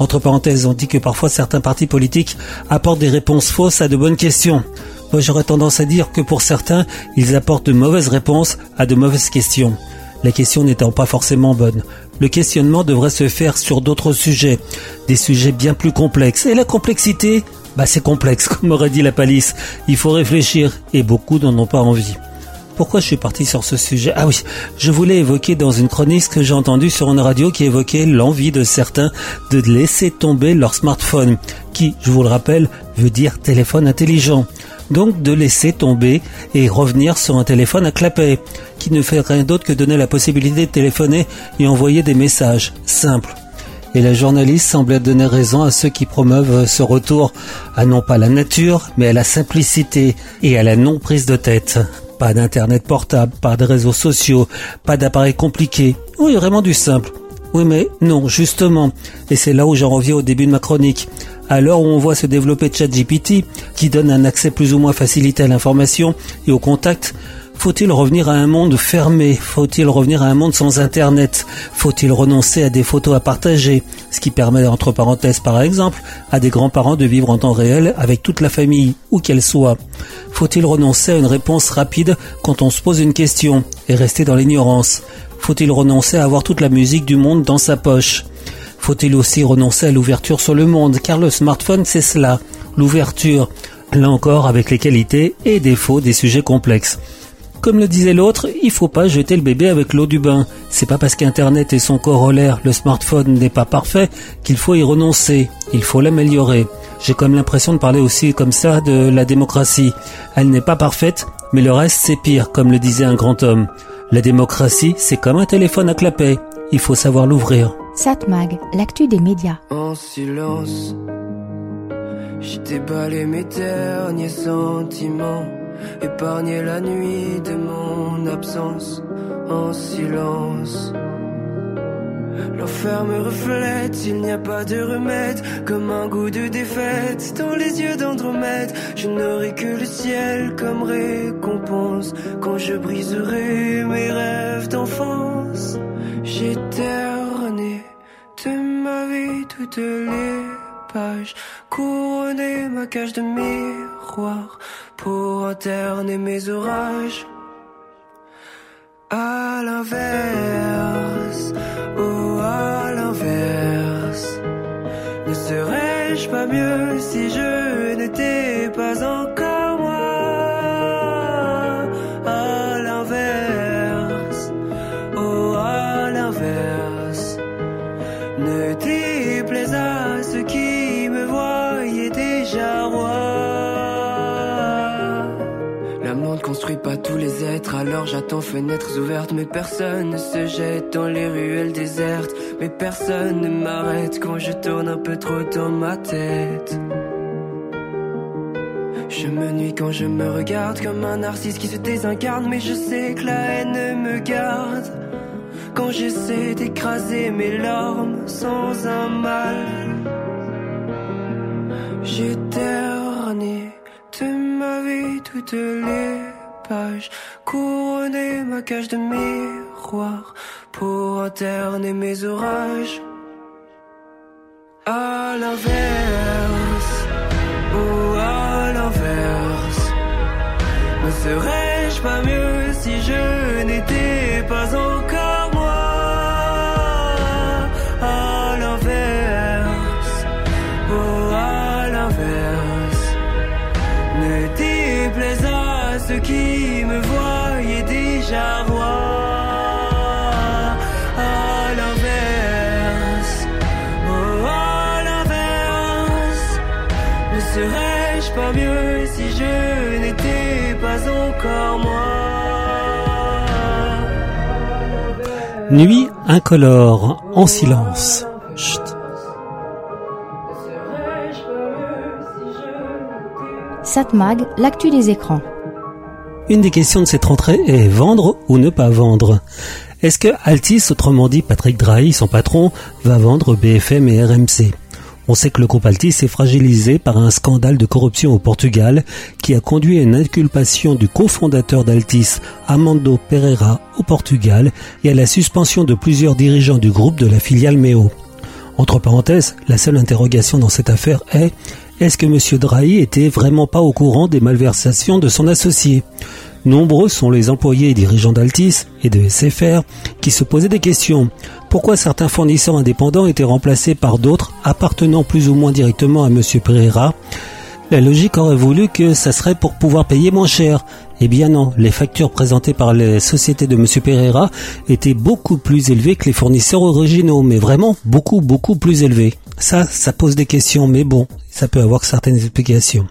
Entre parenthèses, on dit que parfois certains partis politiques apportent des réponses fausses à de bonnes questions. Moi, j'aurais tendance à dire que pour certains, ils apportent de mauvaises réponses à de mauvaises questions. La question n'étant pas forcément bonne. Le questionnement devrait se faire sur d'autres sujets, des sujets bien plus complexes. Et la complexité, bah c'est complexe, comme aurait dit la palisse. Il faut réfléchir, et beaucoup n'en ont pas envie. Pourquoi je suis parti sur ce sujet? Ah oui, je voulais évoquer dans une chronique que j'ai entendue sur une radio qui évoquait l'envie de certains de laisser tomber leur smartphone, qui, je vous le rappelle, veut dire téléphone intelligent donc de laisser tomber et revenir sur un téléphone à clapet, qui ne fait rien d'autre que donner la possibilité de téléphoner et envoyer des messages simples. Et la journaliste semblait donner raison à ceux qui promeuvent ce retour à non pas la nature, mais à la simplicité et à la non prise de tête. Pas d'internet portable, pas de réseaux sociaux, pas d'appareils compliqués. Oui, vraiment du simple. Oui, mais non, justement. Et c'est là où j'en reviens au début de ma chronique. À l'heure où on voit se développer ChatGPT, qui donne un accès plus ou moins facilité à l'information et au contact, faut-il revenir à un monde fermé? Faut-il revenir à un monde sans Internet? Faut-il renoncer à des photos à partager? Ce qui permet, entre parenthèses par exemple, à des grands-parents de vivre en temps réel avec toute la famille, où qu'elle soit. Faut-il renoncer à une réponse rapide quand on se pose une question et rester dans l'ignorance? Faut-il renoncer à avoir toute la musique du monde dans sa poche? Faut-il aussi renoncer à l'ouverture sur le monde? Car le smartphone, c'est cela, l'ouverture. Là encore, avec les qualités et défauts des sujets complexes. Comme le disait l'autre, il faut pas jeter le bébé avec l'eau du bain. C'est pas parce qu'Internet et son corollaire, le smartphone, n'est pas parfait qu'il faut y renoncer. Il faut l'améliorer. J'ai comme l'impression de parler aussi comme ça de la démocratie. Elle n'est pas parfaite, mais le reste c'est pire, comme le disait un grand homme. La démocratie, c'est comme un téléphone à clapet. Il faut savoir l'ouvrir. Satmag, l'actu des médias. En silence, j'ai déballé mes derniers sentiments, épargné la nuit de mon absence. En silence. L'enfer me reflète, il n'y a pas de remède, comme un goût de défaite dans les yeux d'Andromède. Je n'aurai que le ciel comme récompense quand je briserai mes rêves d'enfance. J'ai terné de ma vie toutes les pages, couronné ma cage de miroir pour interner mes orages. À l'inverse, oh à l'inverse, ne serais-je pas mieux si je n'étais pas encore alors j'attends fenêtres ouvertes, mais personne ne se jette dans les ruelles désertes, mais personne ne m'arrête quand je tourne un peu trop dans ma tête. Je me nuis quand je me regarde comme un narcisse qui se désincarne, mais je sais que la haine me garde. Quand j'essaie d'écraser mes larmes sans un mal, terné de ma vie toutes les couronné ma cage de miroir pour interner mes orages. À l'inverse, ou à l'inverse, ne serais-je pas mieux si je n'étais pas encore mieux si je n'étais pas encore moi? Nuit incolore, en silence. Chut. Satmag, l'actu des écrans. Une des questions de cette rentrée est vendre ou ne pas vendre? Est-ce que Altis, autrement dit Patrick Drahi, son patron, va vendre BFM et RMC On sait que le groupe Altis est fragilisé par un scandale de corruption au Portugal qui a conduit à une inculpation du cofondateur d'Altis, Amando Pereira, au Portugal et à la suspension de plusieurs dirigeants du groupe de la filiale Meo. Entre parenthèses, la seule interrogation dans cette affaire est est-ce que M. Drahi était vraiment pas au courant des malversations de son associé? Nombreux sont les employés et dirigeants d'Altis et de SFR qui se posaient des questions. Pourquoi certains fournisseurs indépendants étaient remplacés par d'autres appartenant plus ou moins directement à M. Pereira? La logique aurait voulu que ça serait pour pouvoir payer moins cher. Eh bien non, les factures présentées par les sociétés de M. Pereira étaient beaucoup plus élevées que les fournisseurs originaux, mais vraiment beaucoup beaucoup plus élevées. Ça, ça pose des questions, mais bon, ça peut avoir certaines explications.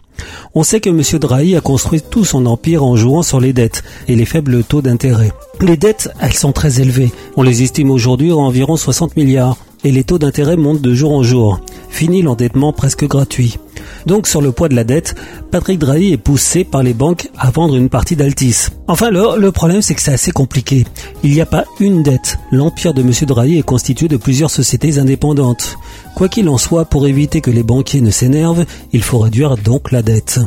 On sait que M. Drahi a construit tout son empire en jouant sur les dettes et les faibles taux d'intérêt. Les dettes, elles sont très élevées. On les estime aujourd'hui à environ 60 milliards. Et les taux d'intérêt montent de jour en jour. Fini l'endettement presque gratuit. Donc sur le poids de la dette, Patrick Drahi est poussé par les banques à vendre une partie d'Altis. Enfin le, le problème c'est que c'est assez compliqué. Il n'y a pas une dette. L'empire de M. Drahi est constitué de plusieurs sociétés indépendantes. Quoi qu'il en soit, pour éviter que les banquiers ne s'énervent, il faut réduire donc la dette.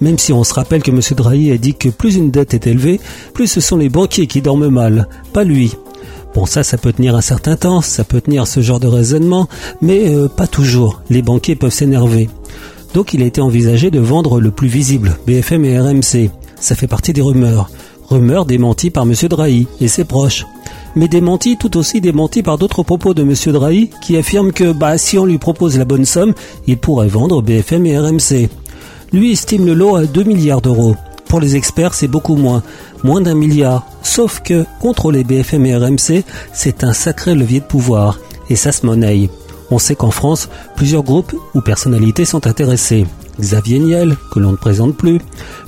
Même si on se rappelle que M. Drahi a dit que plus une dette est élevée, plus ce sont les banquiers qui dorment mal, pas lui. Bon ça, ça peut tenir un certain temps, ça peut tenir ce genre de raisonnement, mais euh, pas toujours. Les banquiers peuvent s'énerver. Donc il a été envisagé de vendre le plus visible, BFM et RMC. Ça fait partie des rumeurs. Rumeurs démenties par M. Drahi et ses proches. Mais démenties tout aussi démenties par d'autres propos de M. Drahi qui affirme que bah, si on lui propose la bonne somme, il pourrait vendre BFM et RMC. Lui estime le lot à 2 milliards d'euros. Pour les experts, c'est beaucoup moins, moins d'un milliard. Sauf que contrôler BFM et RMC, c'est un sacré levier de pouvoir, et ça se monnaie. On sait qu'en France, plusieurs groupes ou personnalités sont intéressés. Xavier Niel, que l'on ne présente plus,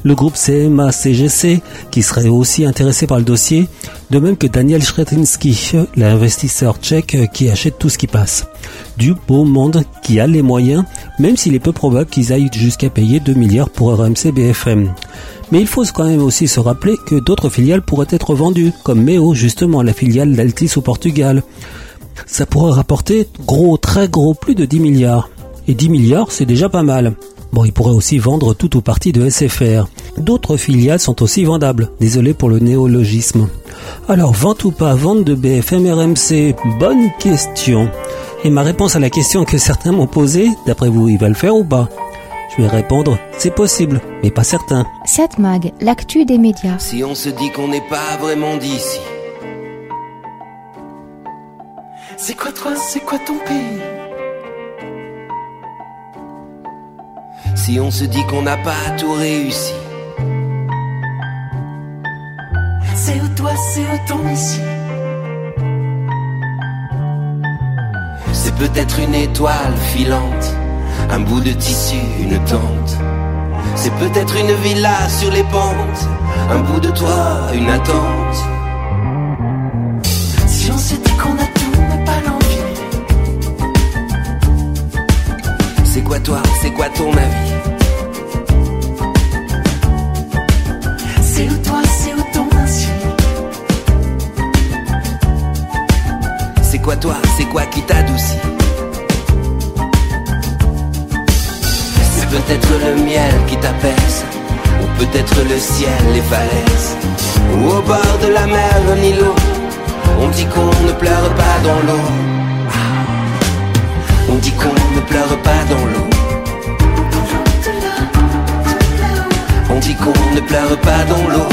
le groupe CMA-CGC, qui serait aussi intéressé par le dossier, de même que Daniel Schretinsky, l'investisseur tchèque qui achète tout ce qui passe. Du beau monde qui a les moyens, même s'il est peu probable qu'ils aillent jusqu'à payer 2 milliards pour RMC BFM. Mais il faut quand même aussi se rappeler que d'autres filiales pourraient être vendues, comme Meo justement, la filiale d'Altis au Portugal. Ça pourrait rapporter gros, très gros, plus de 10 milliards. Et 10 milliards, c'est déjà pas mal. Bon, il pourrait aussi vendre tout ou partie de SFR. D'autres filiales sont aussi vendables. Désolé pour le néologisme. Alors, vente ou pas vente de BFM RMC Bonne question. Et ma réponse à la question que certains m'ont posée, d'après vous, il va le faire ou pas? Je vais répondre, c'est possible, mais pas certain. 7 Mag, l'actu des médias. Si on se dit qu'on n'est pas vraiment d'ici. C'est quoi toi, c'est quoi ton pays? Si on se dit qu'on n'a pas tout réussi. C'est où toi, c'est où ton ici C'est peut-être une étoile filante, un bout de tissu, une tente. C'est peut-être une villa sur les pentes, un bout de toit, une attente. Si on se dit qu'on a tout, mais pas l'envie. C'est quoi toi, c'est quoi ton avis? Qui t'apaise, ou peut-être le ciel, les falaises, ou au bord de la mer, un îlot. On dit qu'on ne pleure pas dans l'eau. On dit qu'on ne pleure pas dans l'eau. On dit qu'on ne pleure pas dans l'eau.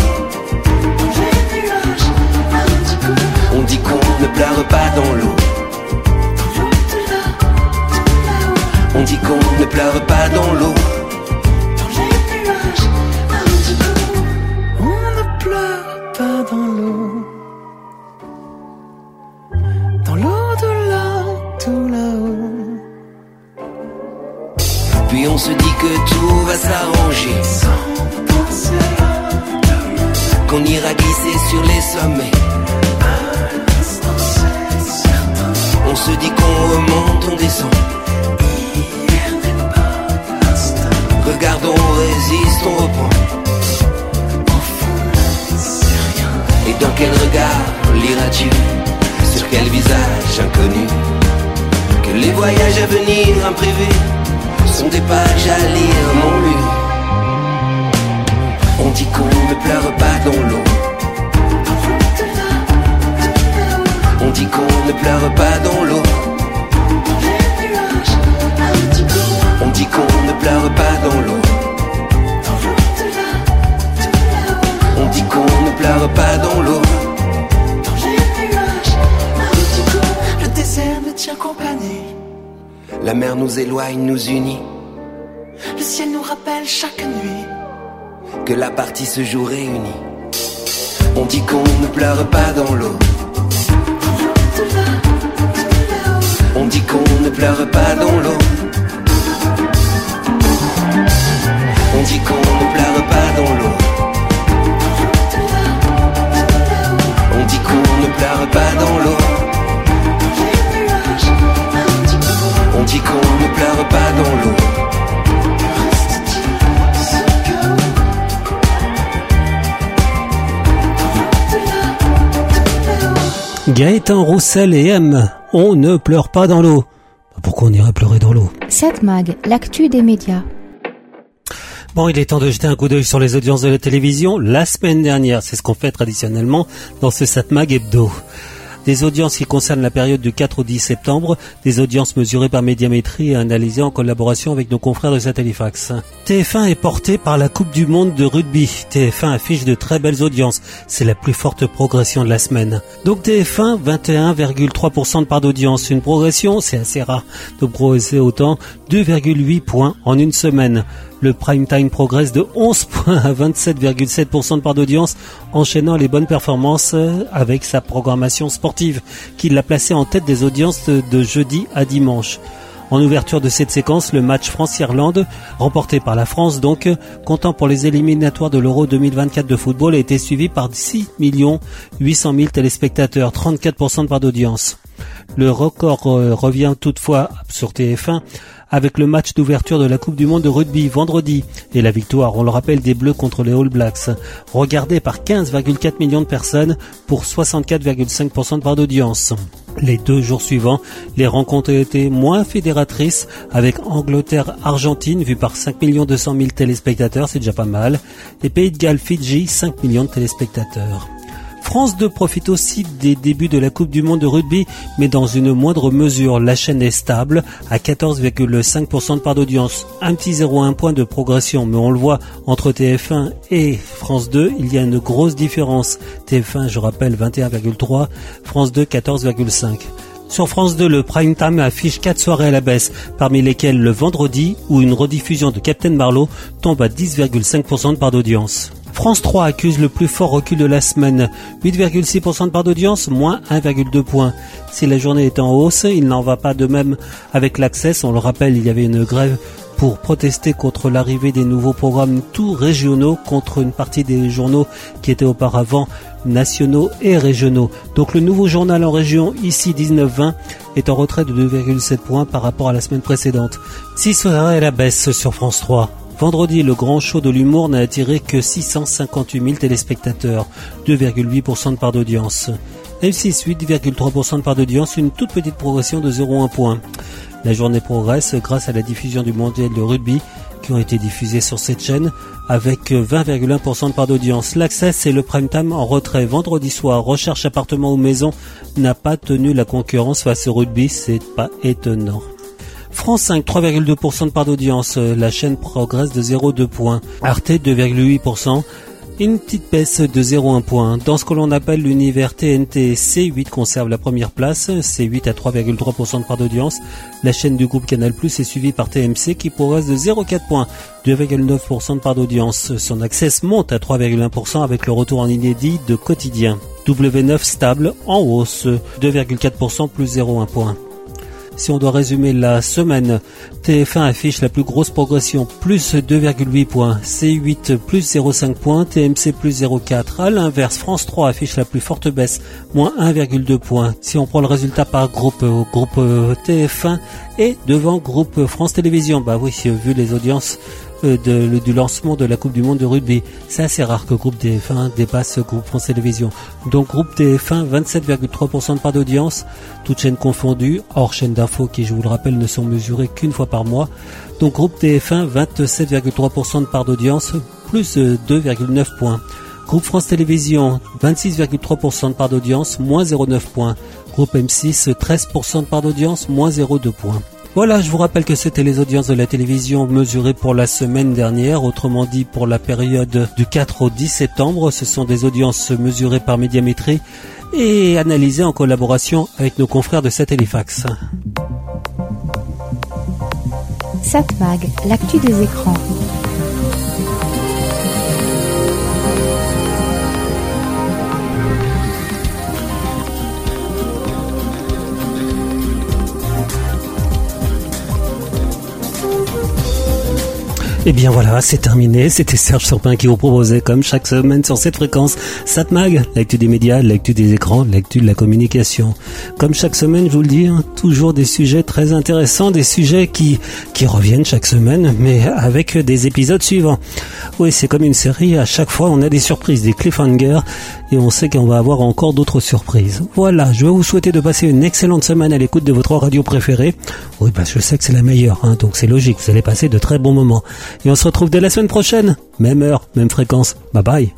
On dit qu'on ne pleure pas dans l'eau. On dit qu'on ne pleure pas dans l'eau. Sur quel visage inconnu Que les voyages à venir imprévus sont des pages à lire, mon lu. On dit qu'on ne pleure pas dans l'eau. On dit qu'on ne pleure pas dans l'eau. On dit qu'on ne pleure pas dans l'eau. On dit qu'on ne pleure pas dans l'eau. Tient compagnie. La mer nous éloigne, nous unit. Le ciel nous rappelle chaque nuit. Que la partie se joue réunie. On dit qu'on ne pleure pas dans l'eau. On dit qu'on ne pleure pas dans l'eau. On dit qu'on ne pleure pas dans l'eau. On dit qu'on ne pleure pas dans l'eau. Dit qu'on ne pleure pas dans l'eau. Gaëtan Roussel et M, on ne pleure pas dans l'eau. Pourquoi on irait pleurer dans l'eau? 7 Mag, l'actu des médias. Bon, il est temps de jeter un coup d'œil sur les audiences de la télévision. La semaine dernière, c'est ce qu'on fait traditionnellement dans ce Satmag hebdo. Des audiences qui concernent la période du 4 au 10 septembre, des audiences mesurées par médiamétrie et analysées en collaboration avec nos confrères de Satellifax. TF1 est porté par la Coupe du Monde de rugby. TF1 affiche de très belles audiences. C'est la plus forte progression de la semaine. Donc TF1, 21,3% de part d'audience. Une progression, c'est assez rare de progresser autant, 2,8 points en une semaine. Le prime time progresse de 11 points à 27,7% de part d'audience, enchaînant les bonnes performances euh, avec sa programmation sportive, qui l'a placé en tête des audiences de jeudi à dimanche. En ouverture de cette séquence, le match France-Irlande, remporté par la France donc, comptant pour les éliminatoires de l'Euro 2024 de football, a été suivi par 6 800 000 téléspectateurs, 34% de part d'audience. Le record euh, revient toutefois sur TF1 avec le match d'ouverture de la Coupe du Monde de rugby vendredi et la victoire, on le rappelle, des Bleus contre les All Blacks, regardé par 15,4 millions de personnes pour 64,5% de part d'audience. Les deux jours suivants, les rencontres ont été moins fédératrices avec Angleterre-Argentine vue par 5 200 000 téléspectateurs, c'est déjà pas mal, et Pays de Galles-Fidji 5 millions de téléspectateurs. France 2 profite aussi des débuts de la Coupe du Monde de rugby, mais dans une moindre mesure. La chaîne est stable à 14,5% de part d'audience. Un petit 0,1 point de progression, mais on le voit entre TF1 et France 2, il y a une grosse différence. TF1, je rappelle, 21,3, France 2, 14,5. Sur France 2, le prime time affiche 4 soirées à la baisse, parmi lesquelles le vendredi, où une rediffusion de Captain Marlowe tombe à 10,5% de part d'audience. France 3 accuse le plus fort recul de la semaine. 8,6% de part d'audience, moins 1,2 points. Si la journée est en hausse, il n'en va pas de même avec l'Access. On le rappelle, il y avait une grève pour protester contre l'arrivée des nouveaux programmes tout régionaux contre une partie des journaux qui étaient auparavant nationaux et régionaux. Donc le nouveau journal en région, ici 19-20, est en retrait de 2,7 points par rapport à la semaine précédente. 6 soirées à la baisse sur France 3. Vendredi, le grand show de l'humour n'a attiré que 658 000 téléspectateurs, 2,8% de part d'audience. M6, 8,3% de part d'audience, une toute petite progression de 0,1 point. La journée progresse grâce à la diffusion du mondial de rugby qui ont été diffusés sur cette chaîne avec 20,1% de part d'audience. L'Access et le prime time en retrait vendredi soir. Recherche appartement ou maison n'a pas tenu la concurrence face au rugby, c'est pas étonnant. France 5, 3,2% de part d'audience. La chaîne progresse de 0,2 points. Arte, 2,8%. Une petite baisse de 0,1 point. Dans ce que l'on appelle l'univers TNT, C8 conserve la première place, C8 à 3,3% de part d'audience. La chaîne du groupe Canal Plus est suivie par TMC qui progresse de 0,4 points, 2,9% de part d'audience. Son access monte à 3,1% avec le retour en inédit de quotidien. W9 stable en hausse, 2,4% plus 0,1 point. Si on doit résumer la semaine, TF1 affiche la plus grosse progression, plus 2,8 points, C8 plus 0,5 points, TMC plus 0,4. À l'inverse, France 3 affiche la plus forte baisse, moins 1,2 points. Si on prend le résultat par groupe, euh, groupe euh, TF1 et devant groupe France Télévisions, bah oui, vu les audiences de, du lancement de la Coupe du Monde de rugby. C'est assez rare que groupe TF1 dépasse groupe France Télévisions. Donc groupe TF1, 27,3% de part d'audience, toutes chaînes confondues, hors chaînes d'infos qui, je vous le rappelle, ne sont mesurées qu'une fois par mois. Donc groupe TF1, 27,3% de part d'audience, plus 2,9 points. Groupe France Télévisions, 26,3% de part d'audience, moins 0,9 points. Groupe M6, 13% de part d'audience, moins 0,2 points. Voilà, je vous rappelle que c'était les audiences de la télévision mesurées pour la semaine dernière, autrement dit pour la période du 4 au 10 septembre. Ce sont des audiences mesurées par médiamétrie et analysées en collaboration avec nos confrères de Satellifax. Satmag, l'actu des écrans. Et eh bien voilà, c'est terminé. C'était Serge Surpin qui vous proposait, comme chaque semaine sur cette fréquence, Satmag, l'actu des médias, l'actu des écrans, l'actu de la communication. Comme chaque semaine, je vous le dis, hein, toujours des sujets très intéressants, des sujets qui, qui reviennent chaque semaine, mais avec des épisodes suivants. Oui, c'est comme une série, à chaque fois on a des surprises, des cliffhangers, et on sait qu'on va avoir encore d'autres surprises. Voilà, je vais vous souhaiter de passer une excellente semaine à l'écoute de votre radio préférée. Oui, que je sais que c'est la meilleure, hein, donc c'est logique, vous allez passer de très bons moments. Et on se retrouve dès la semaine prochaine. Même heure, même fréquence. Bye bye.